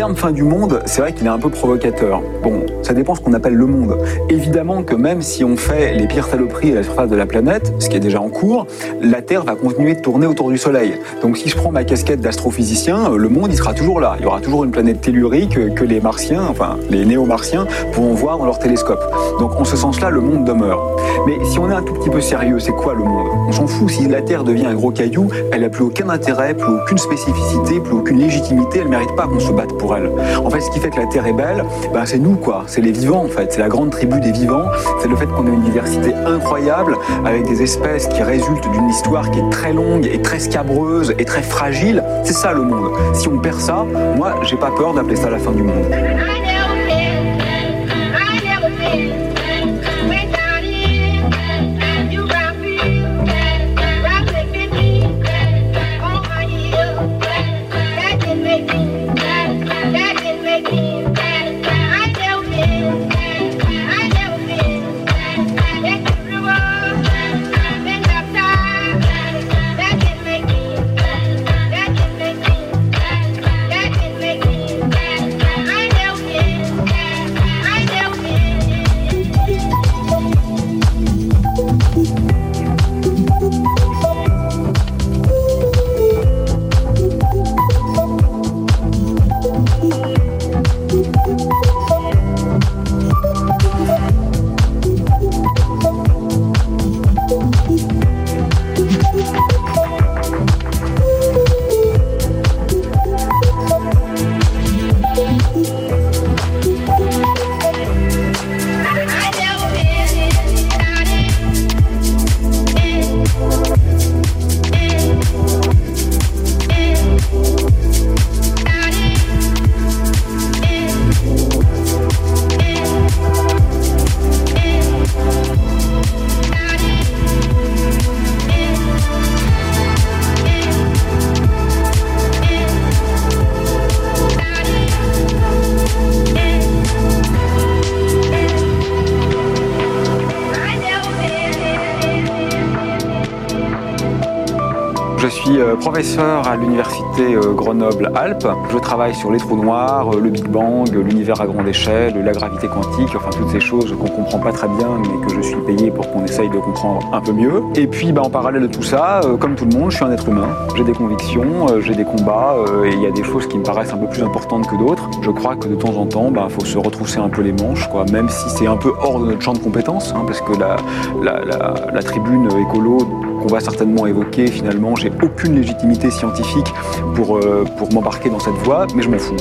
Terme fin du monde, c'est vrai qu'il est un peu provocateur. Bon, ça dépend ce qu'on appelle le monde. Évidemment que même si on fait les pires saloperies à la surface de la planète, ce qui est déjà en cours, la Terre va continuer de tourner autour du Soleil. Donc si je prends ma casquette d'astrophysicien, le monde il sera toujours là. Il y aura toujours une planète tellurique que les martiens, enfin les néo-martiens, pourront voir dans leur télescope. Donc en ce sens-là, le monde demeure. Mais si on est un tout petit peu sérieux, c'est quoi le monde? On s'en fout si la Terre devient un gros caillou, elle n'a plus aucun intérêt, plus aucune spécificité, plus aucune légitimité, elle mérite pas qu'on se batte pour En fait, ce qui fait que la Terre est belle, ben, c'est nous, quoi. C'est les vivants, en fait. C'est la grande tribu des vivants. C'est le fait qu'on ait une diversité incroyable, avec des espèces qui résultent d'une histoire qui est très longue et très scabreuse et très fragile. C'est ça le monde. Si on perd ça, moi, j'ai pas peur d'appeler ça la fin du monde. L'université euh, Grenoble-Alpes. Je travaille sur les trous noirs, euh, le Big Bang, l'univers à grande échelle, la gravité quantique, enfin toutes ces choses qu'on comprend pas très bien mais que je suis payé pour qu'on essaye de comprendre un peu mieux. Et puis bah, en parallèle de tout ça, euh, comme tout le monde, je suis un être humain. J'ai des convictions, j'ai des combats et il y a des choses qui me paraissent un peu plus importantes que d'autres. Je crois que de temps en temps, il bah, faut se retrousser un peu les manches, quoi, même si c'est un peu hors de notre champ de compétences, hein, parce que la tribune écolo qu'on va certainement évoquer, finalement, j'ai aucune légitimité scientifique pour, euh, pour m'embarquer dans cette voie, mais je m'en fous.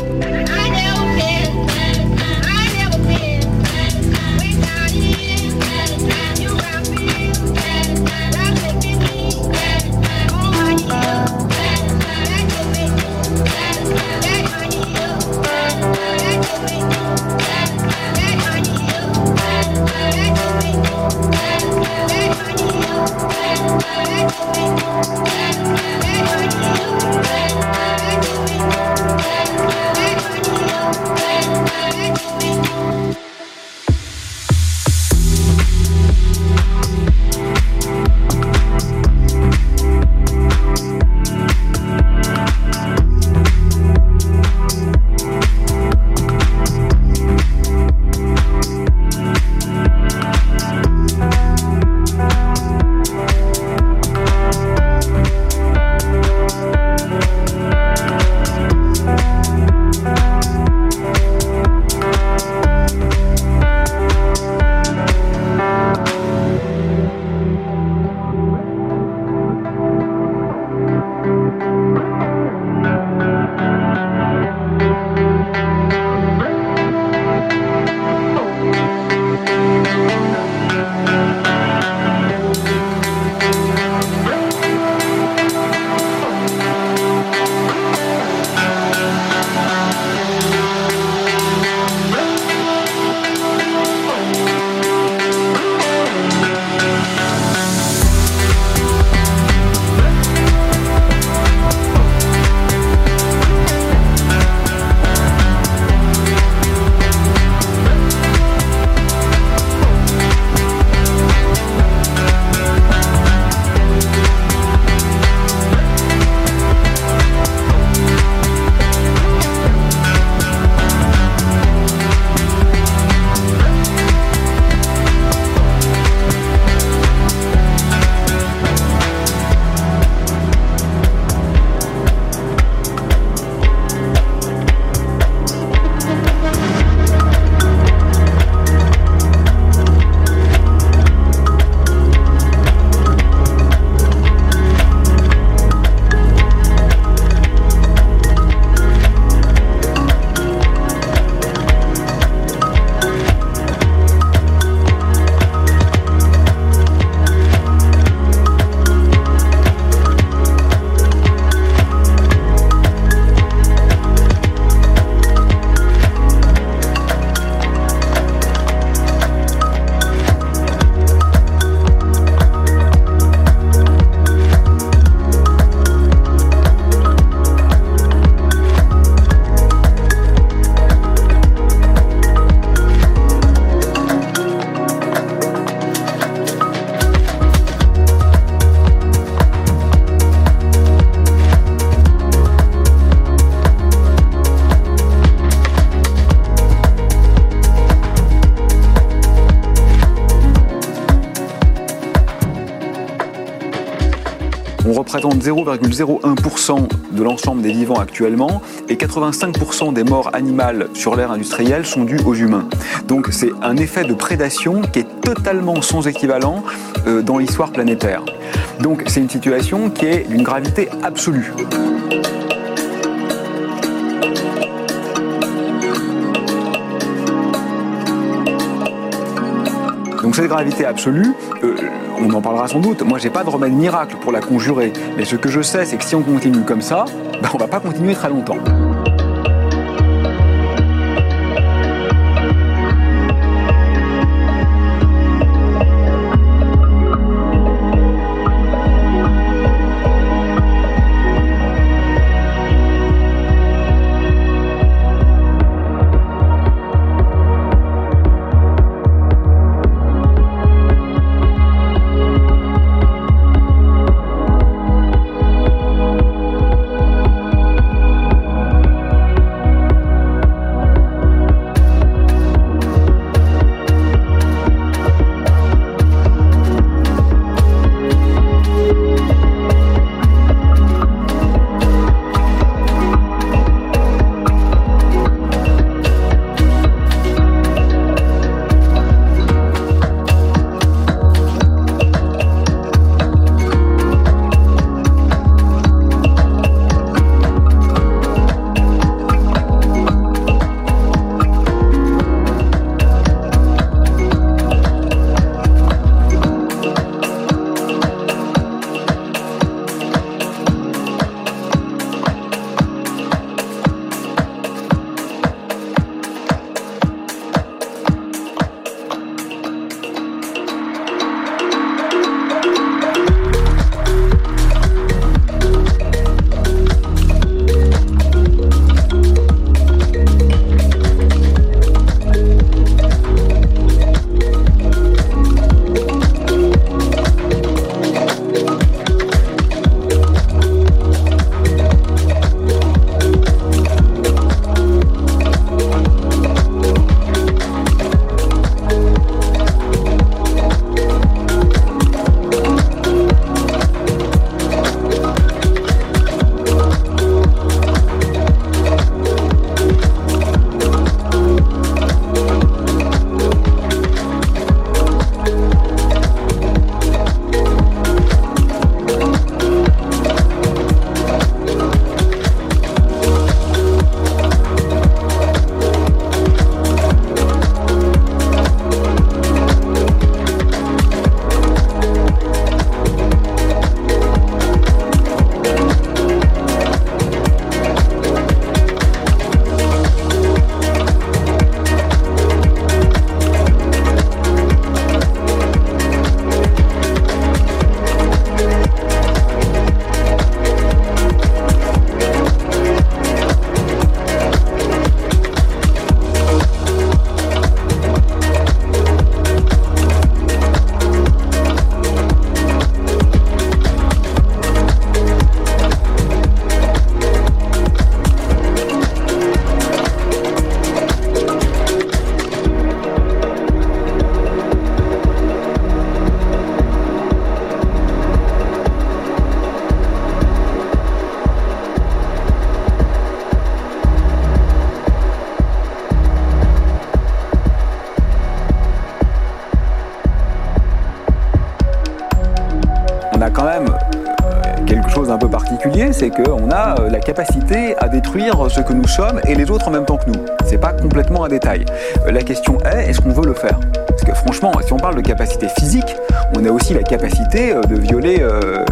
Thank représente 0,01% de l'ensemble des vivants actuellement et 85% des morts animales sur l'ère industrielle sont dues aux humains. Donc c'est un effet de prédation qui est totalement sans équivalent euh, dans l'histoire planétaire. Donc c'est une situation qui est d'une gravité absolue. Donc cette gravité absolue, euh, on en parlera sans doute. Moi, j'ai pas de remède miracle pour la conjurer, mais ce que je sais, c'est que si on continue comme ça, ben, on va pas continuer très longtemps. C'est qu'on a euh, la capacité à détruire ce que nous sommes et les autres en même temps que nous. C'est pas complètement un détail. Euh, la question est, est-ce qu'on veut le faire? Parce que franchement, si on parle de capacité physique, on a aussi la capacité euh, de violer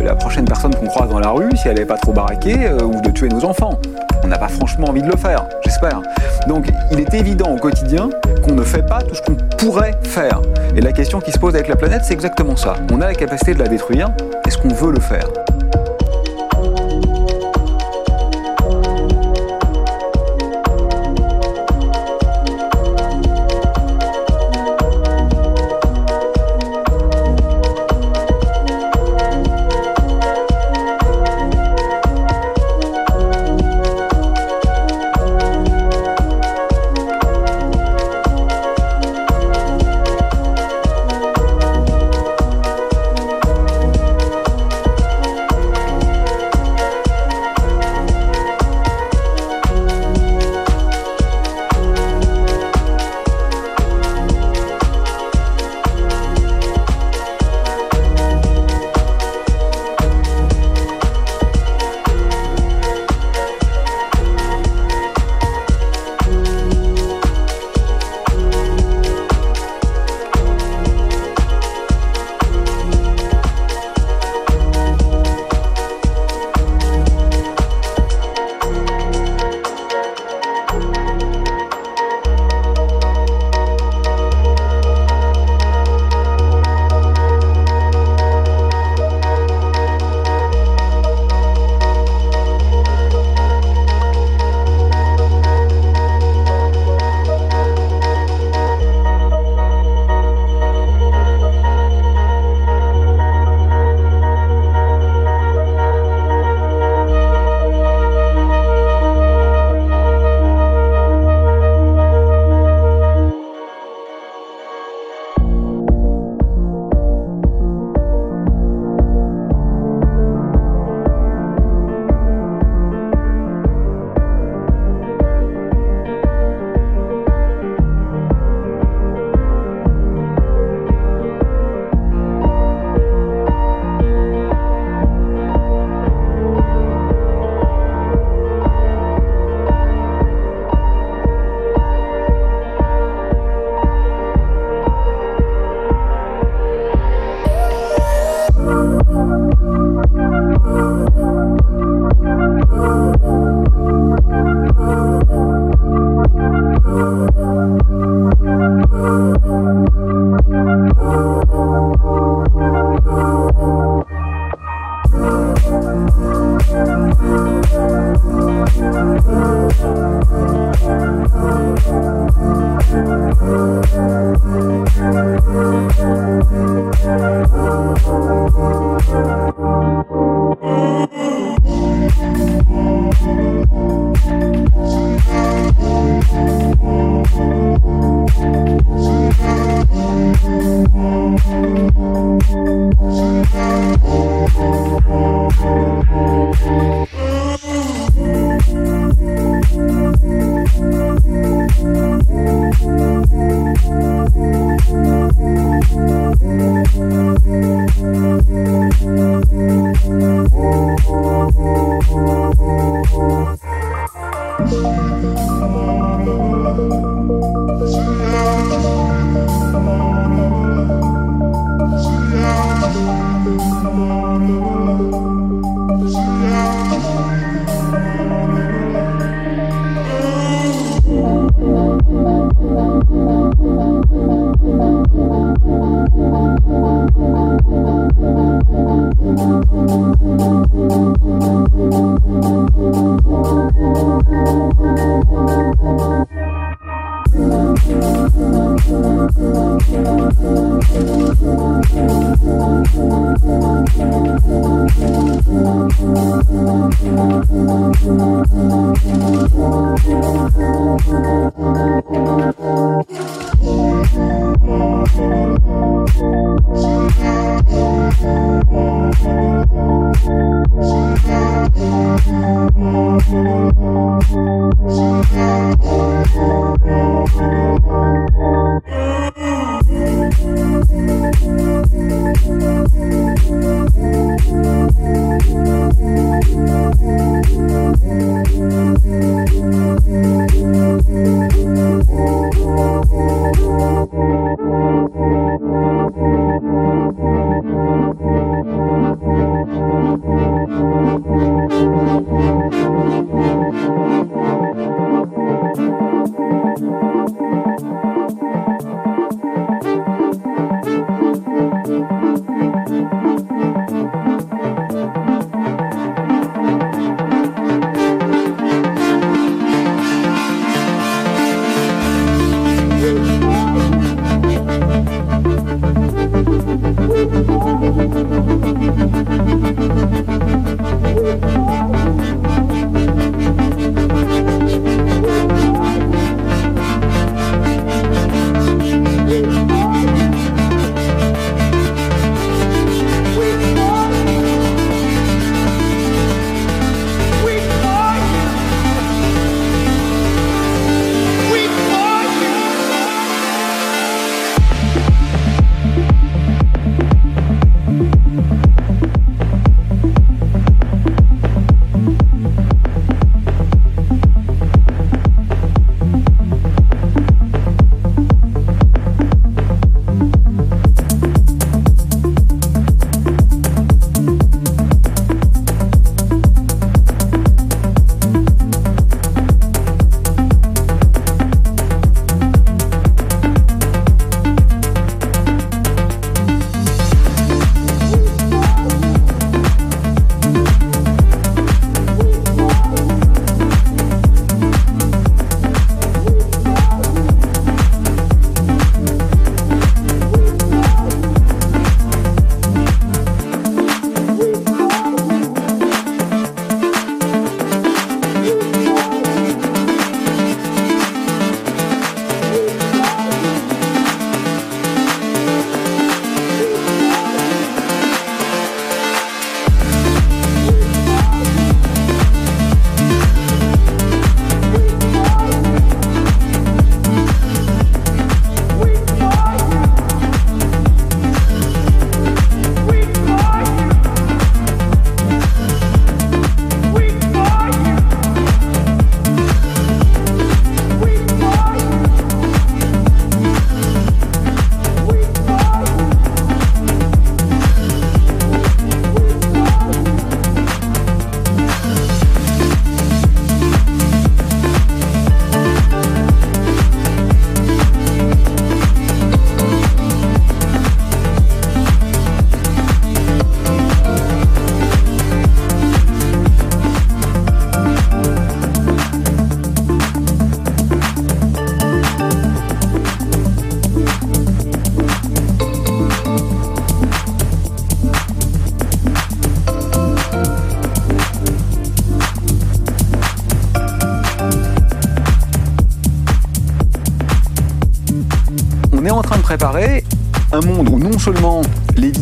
la prochaine personne qu'on croise dans la rue si elle n'est pas trop baraquée ou de tuer nos enfants. On n'a pas franchement envie de le faire, j'espère. Donc il est évident au quotidien qu'on ne fait pas tout ce qu'on pourrait faire. Et la question qui se pose avec la planète, c'est exactement ça. On a la capacité de la détruire, est-ce qu'on veut le faire?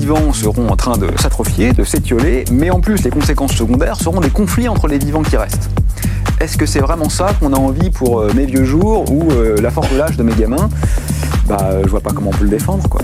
Les vivants seront en train de s'atrophier, de s'étioler, mais en plus les conséquences secondaires seront des conflits entre les vivants qui restent. Est-ce que c'est vraiment ça qu'on a envie pour euh, mes vieux jours ou euh, la force de l'âge de mes gamins? Bah je vois pas comment on peut le défendre quoi.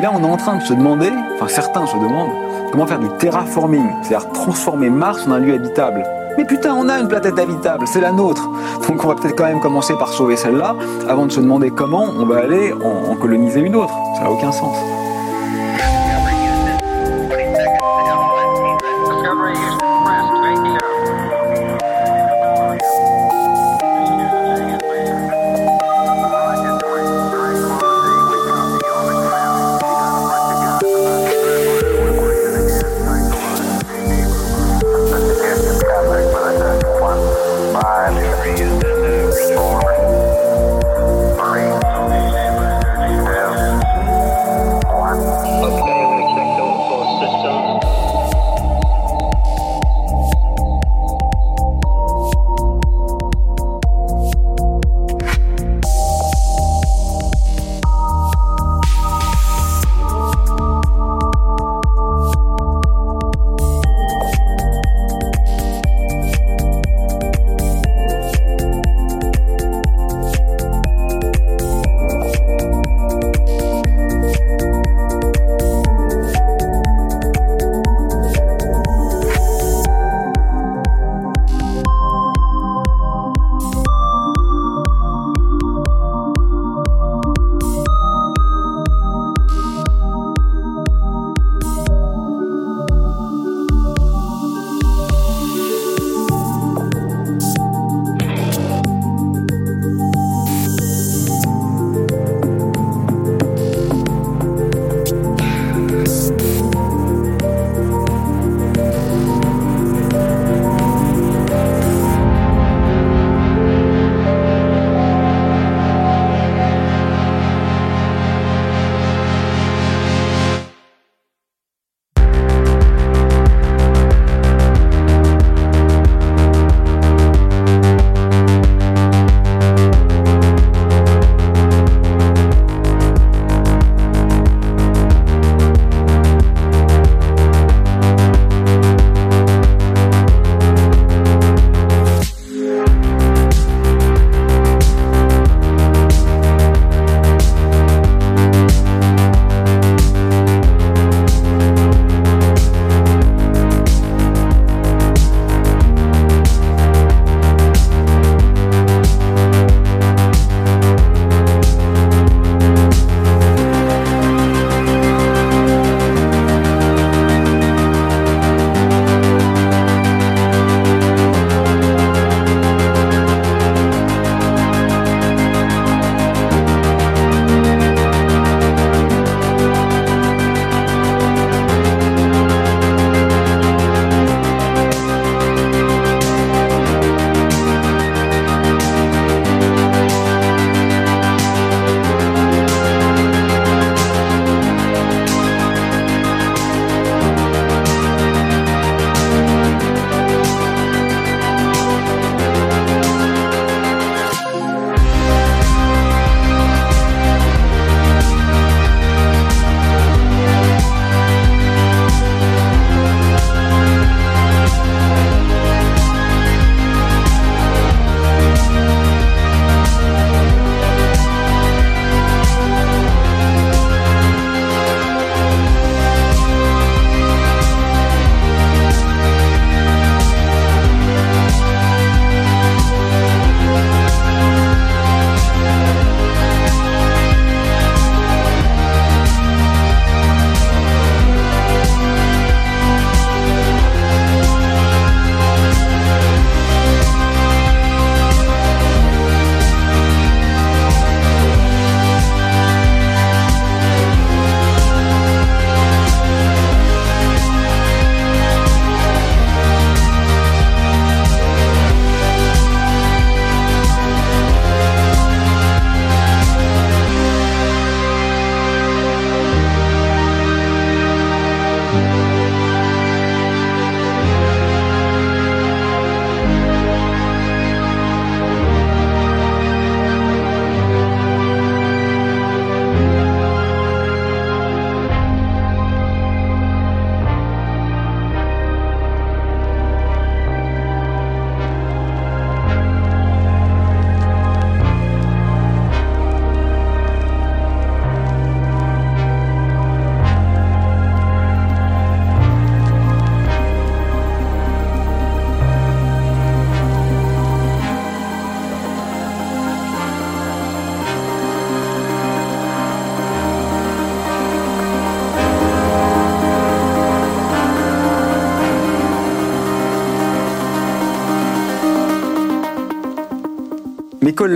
Bien, on est en train de se demander, enfin certains se demandent, comment faire du terraforming, c'est-à-dire transformer Mars en un lieu habitable. Mais putain, on a une planète habitable, c'est la nôtre. Donc on va peut-être quand même commencer par sauver celle-là, avant de se demander comment on va aller en, en coloniser une autre. Ça n'a aucun sens.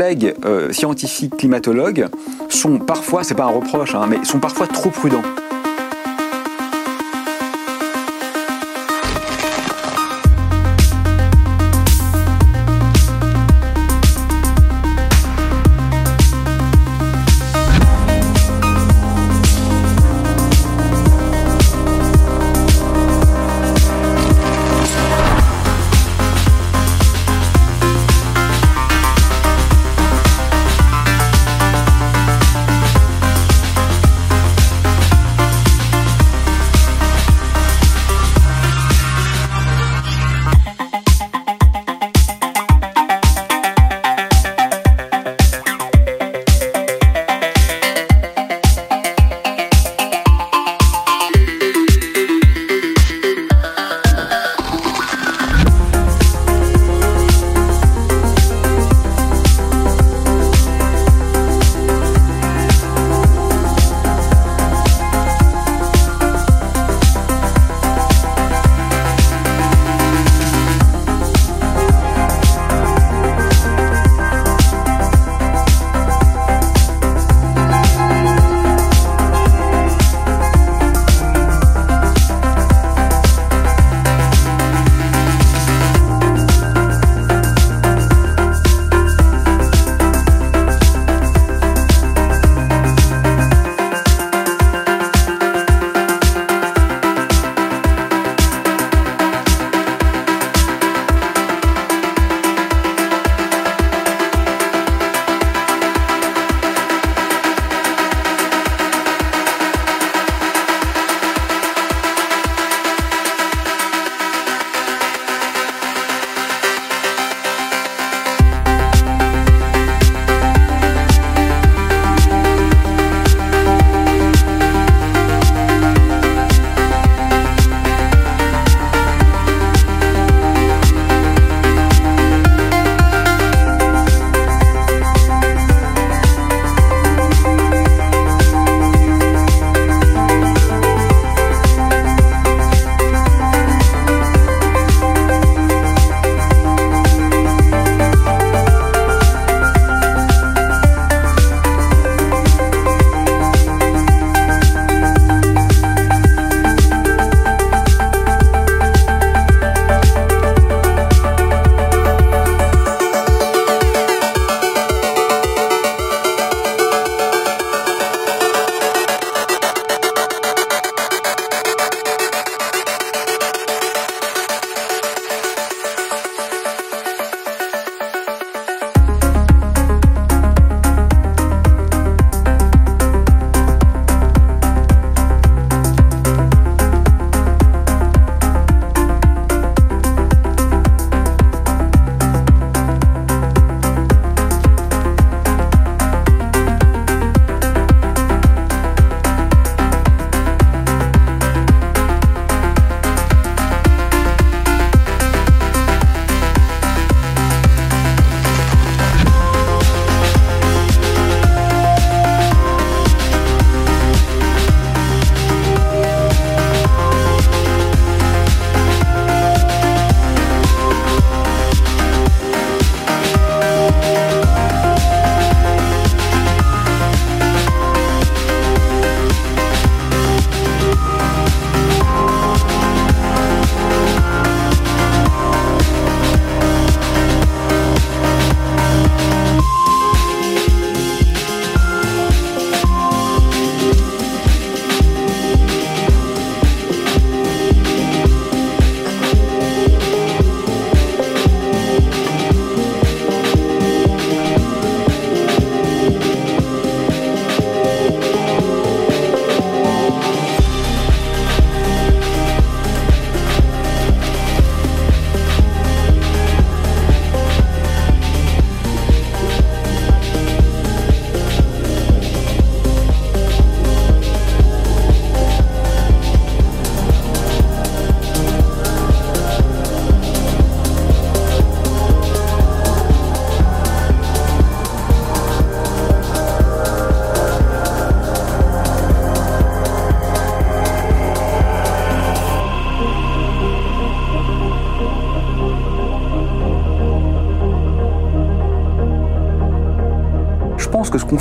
Collègues euh, scientifiques climatologues sont parfois, c'est pas un reproche, hein, mais sont parfois trop prudents.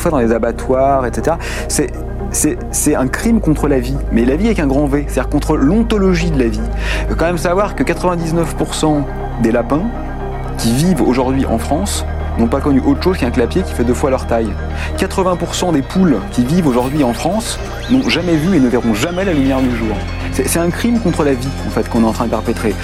Dans les abattoirs, etc., c'est c'est un crime contre la vie, mais la vie avec un grand V, c'est-à-dire contre l'ontologie de la vie. Il faut quand même savoir que 99% des lapins qui vivent aujourd'hui en France n'ont pas connu autre chose qu'un clapier qui fait deux fois leur taille. 80% des poules qui vivent aujourd'hui en France n'ont jamais vu et ne verront jamais la lumière du jour. C'est un crime contre la vie, en fait, qu'on est en train de perpétrer.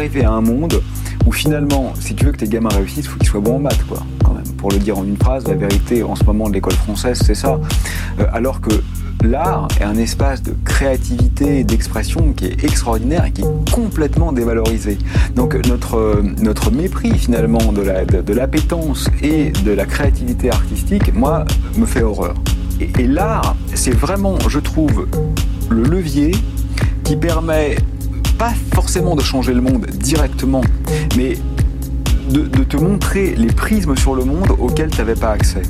Arriver à un monde où finalement, si tu veux que tes gamins réussissent, il faut qu'ils soient bons en maths, quoi, quand même. Pour le dire en une phrase, la vérité en ce moment de l'école française, c'est ça. Euh, alors que l'art est un espace de créativité et d'expression qui est extraordinaire et qui est complètement dévalorisé. Donc notre, euh, notre mépris finalement de la, de, l'appétence et de la créativité artistique, moi, me fait horreur. Et, et l'art, c'est vraiment, je trouve, le levier qui permet pas forcément de changer le monde directement, mais de, te montrer les prismes sur le monde auxquels tu n'avais pas accès.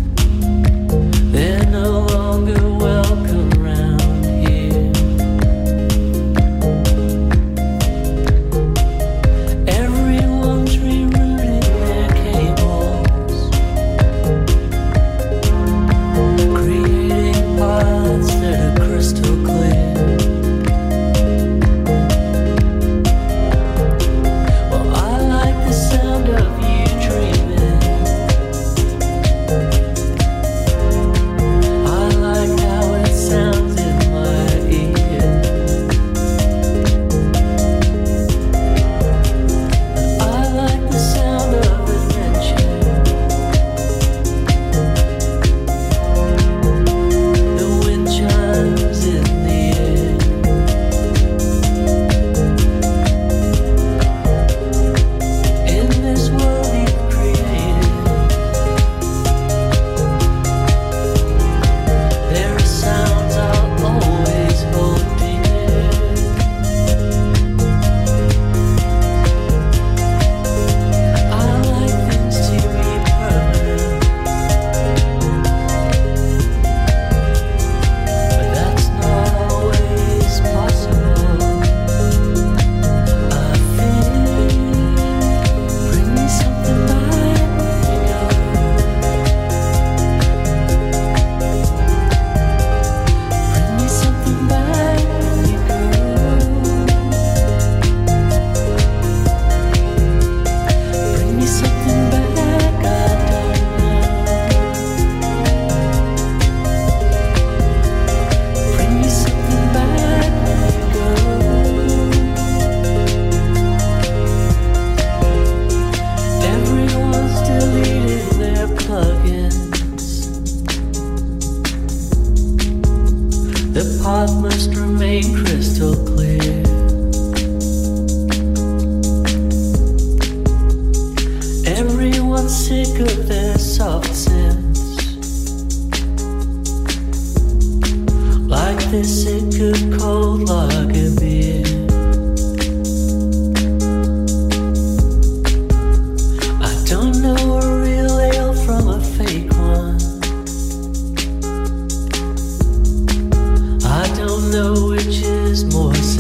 Je crois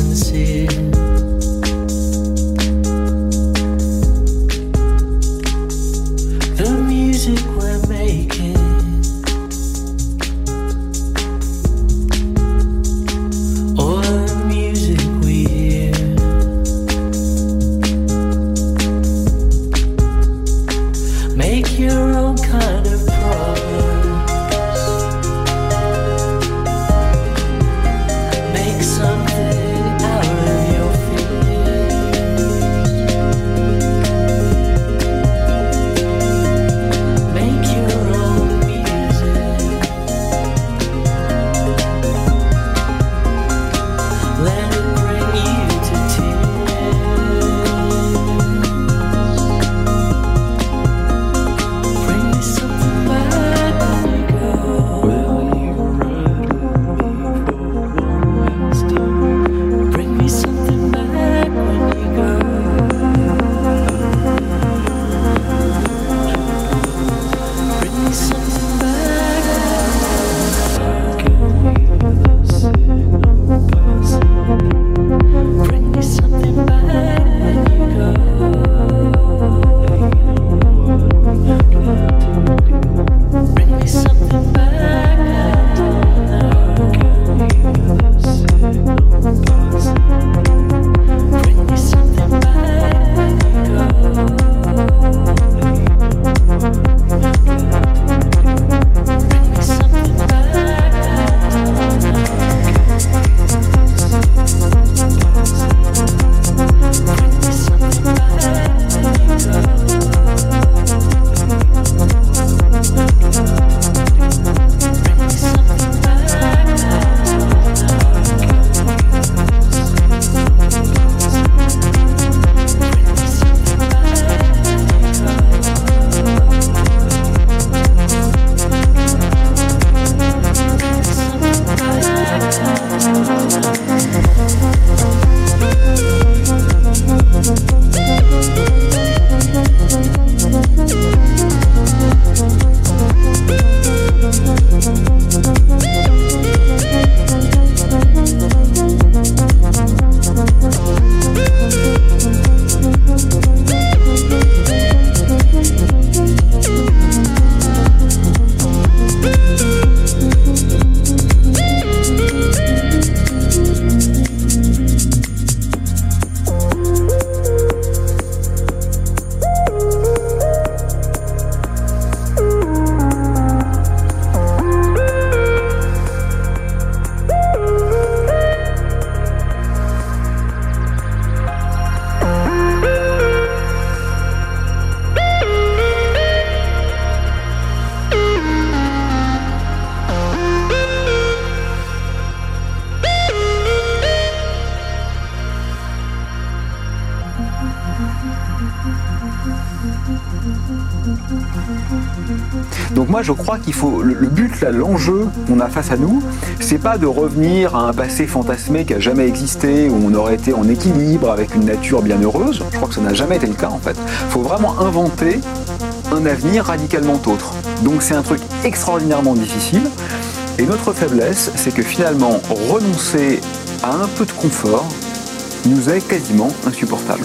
le, but, l'enjeu qu'on a face à nous, c'est pas de revenir à un passé fantasmé qui a jamais existé où on aurait été en équilibre avec une nature bien heureuse. Je crois que ça n'a jamais été le cas en fait. Il faut vraiment inventer un avenir radicalement autre. Donc c'est un truc extraordinairement difficile. Et notre faiblesse, c'est que finalement renoncer à un peu de confort nous est quasiment insupportable.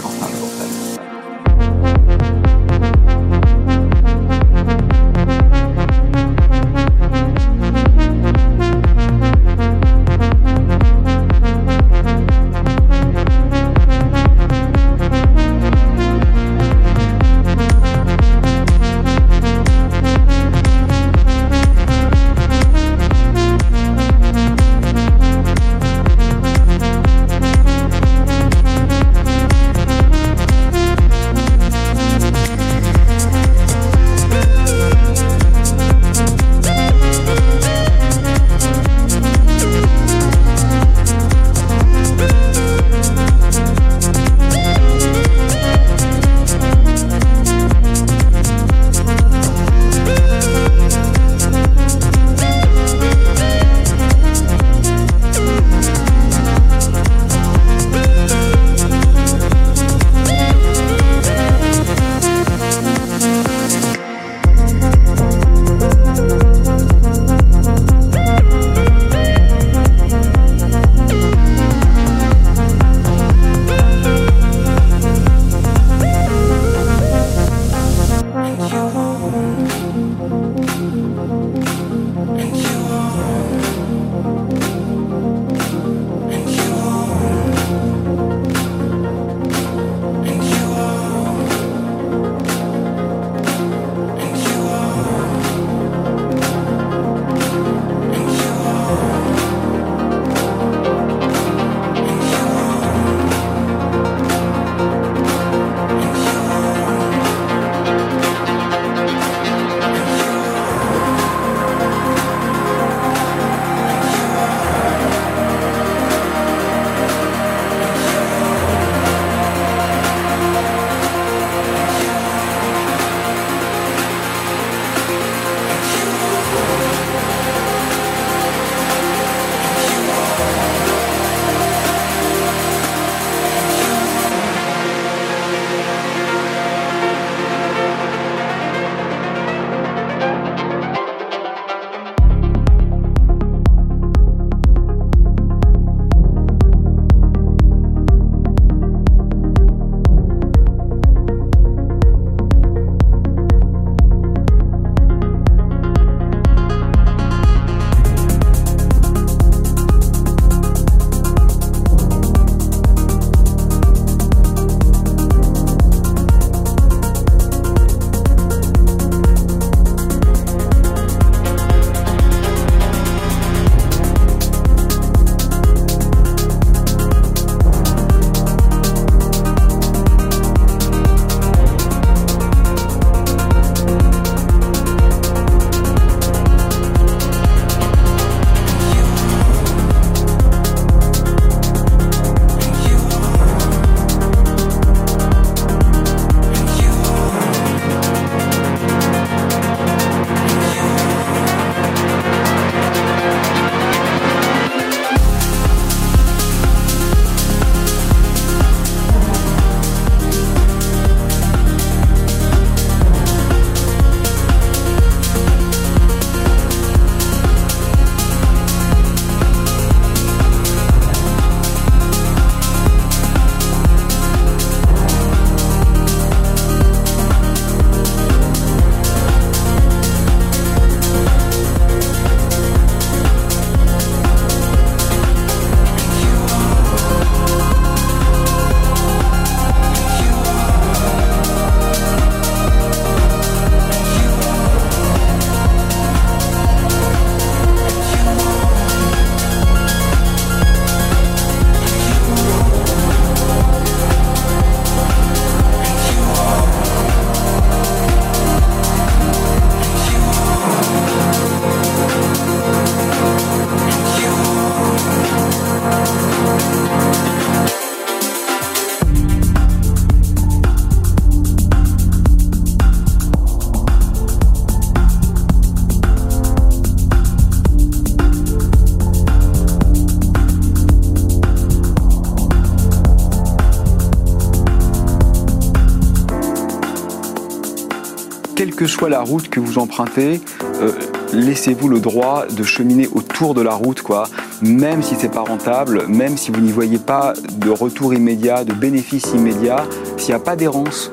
Que soit la route que vous empruntez, euh, laissez-vous le droit de cheminer autour de la route, quoi. Même si c'est pas rentable, même si vous n'y voyez pas de retour immédiat, de bénéfice immédiat, s'il n'y a pas d'errance,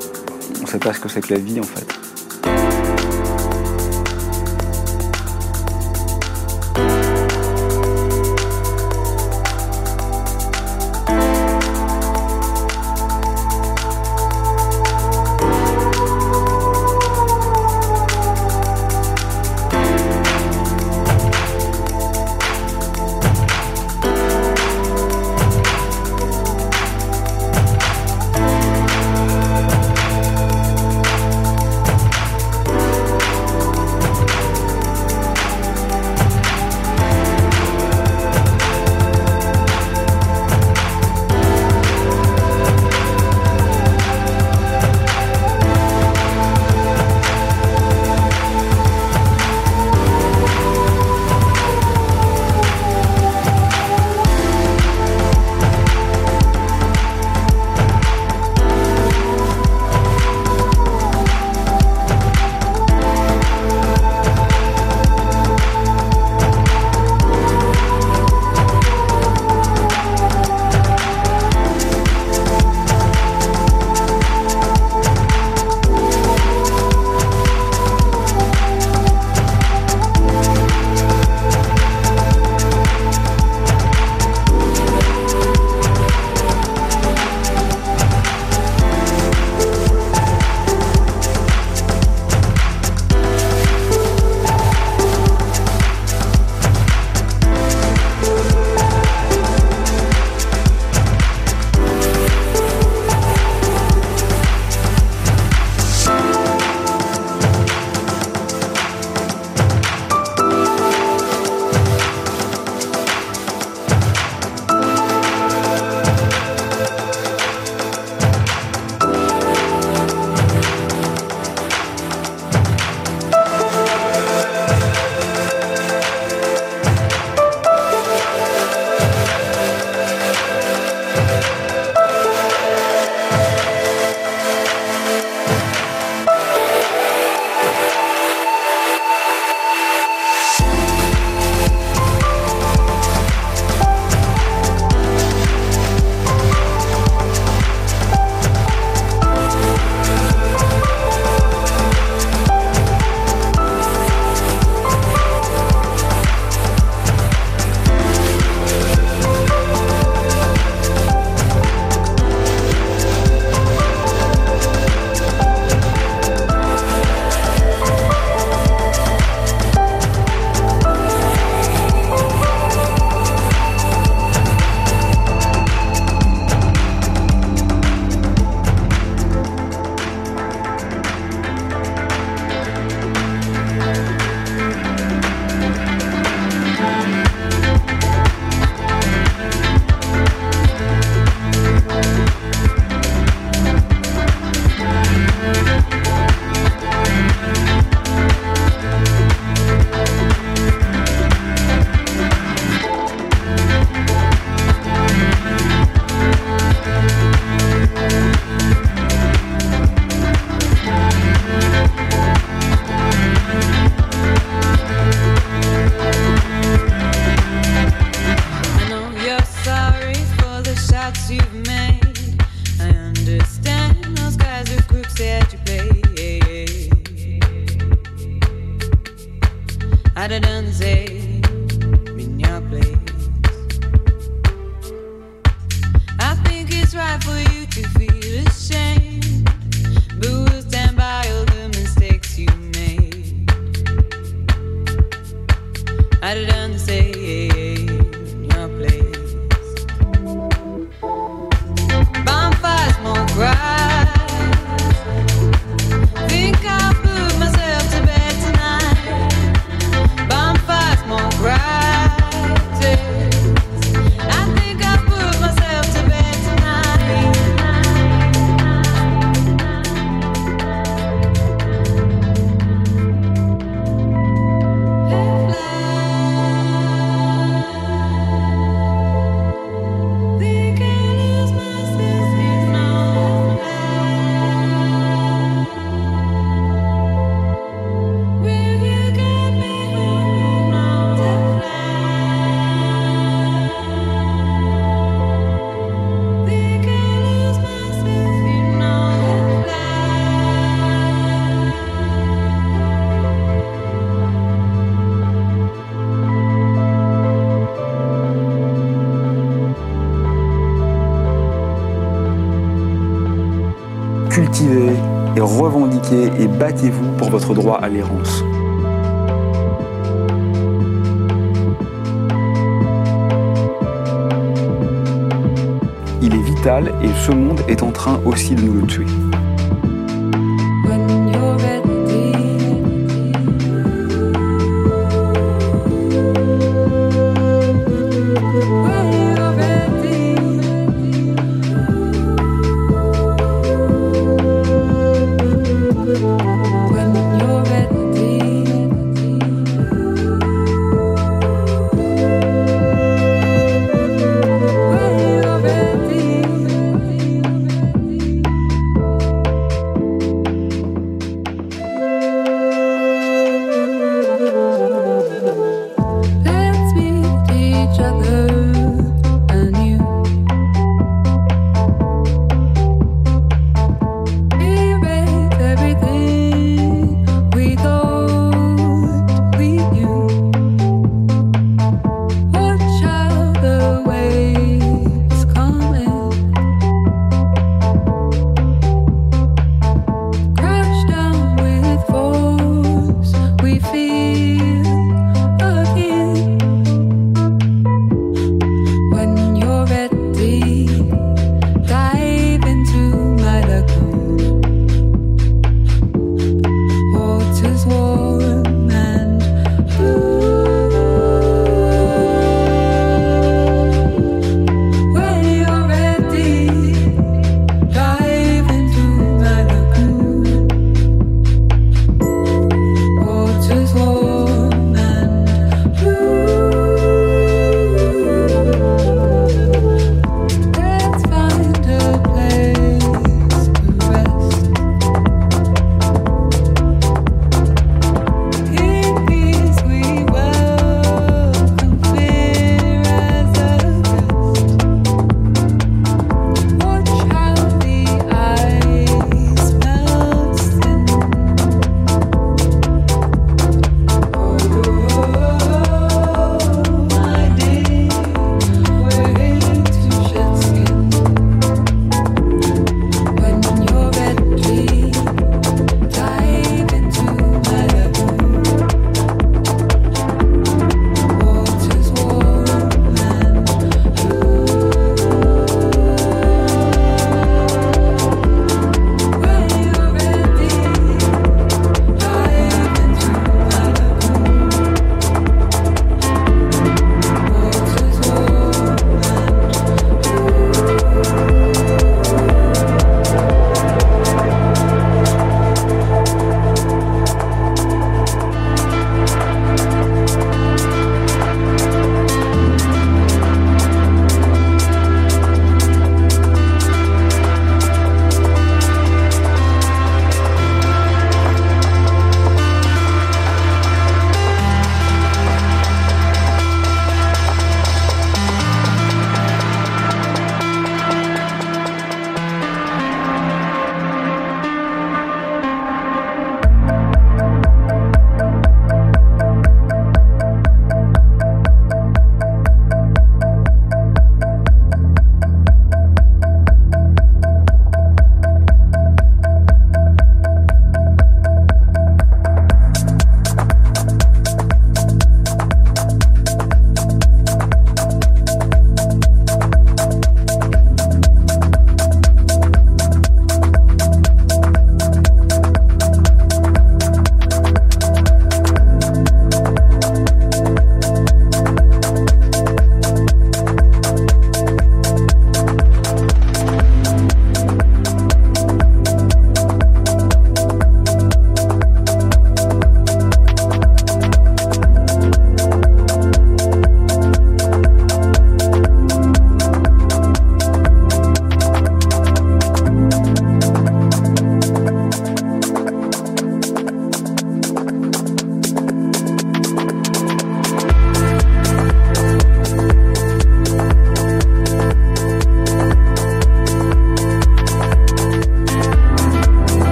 on ne sait pas ce que c'est que la vie en fait. I didn't say. Et battez-vous pour votre droit à l'errance. Il est vital et ce monde est en train aussi de nous le tuer.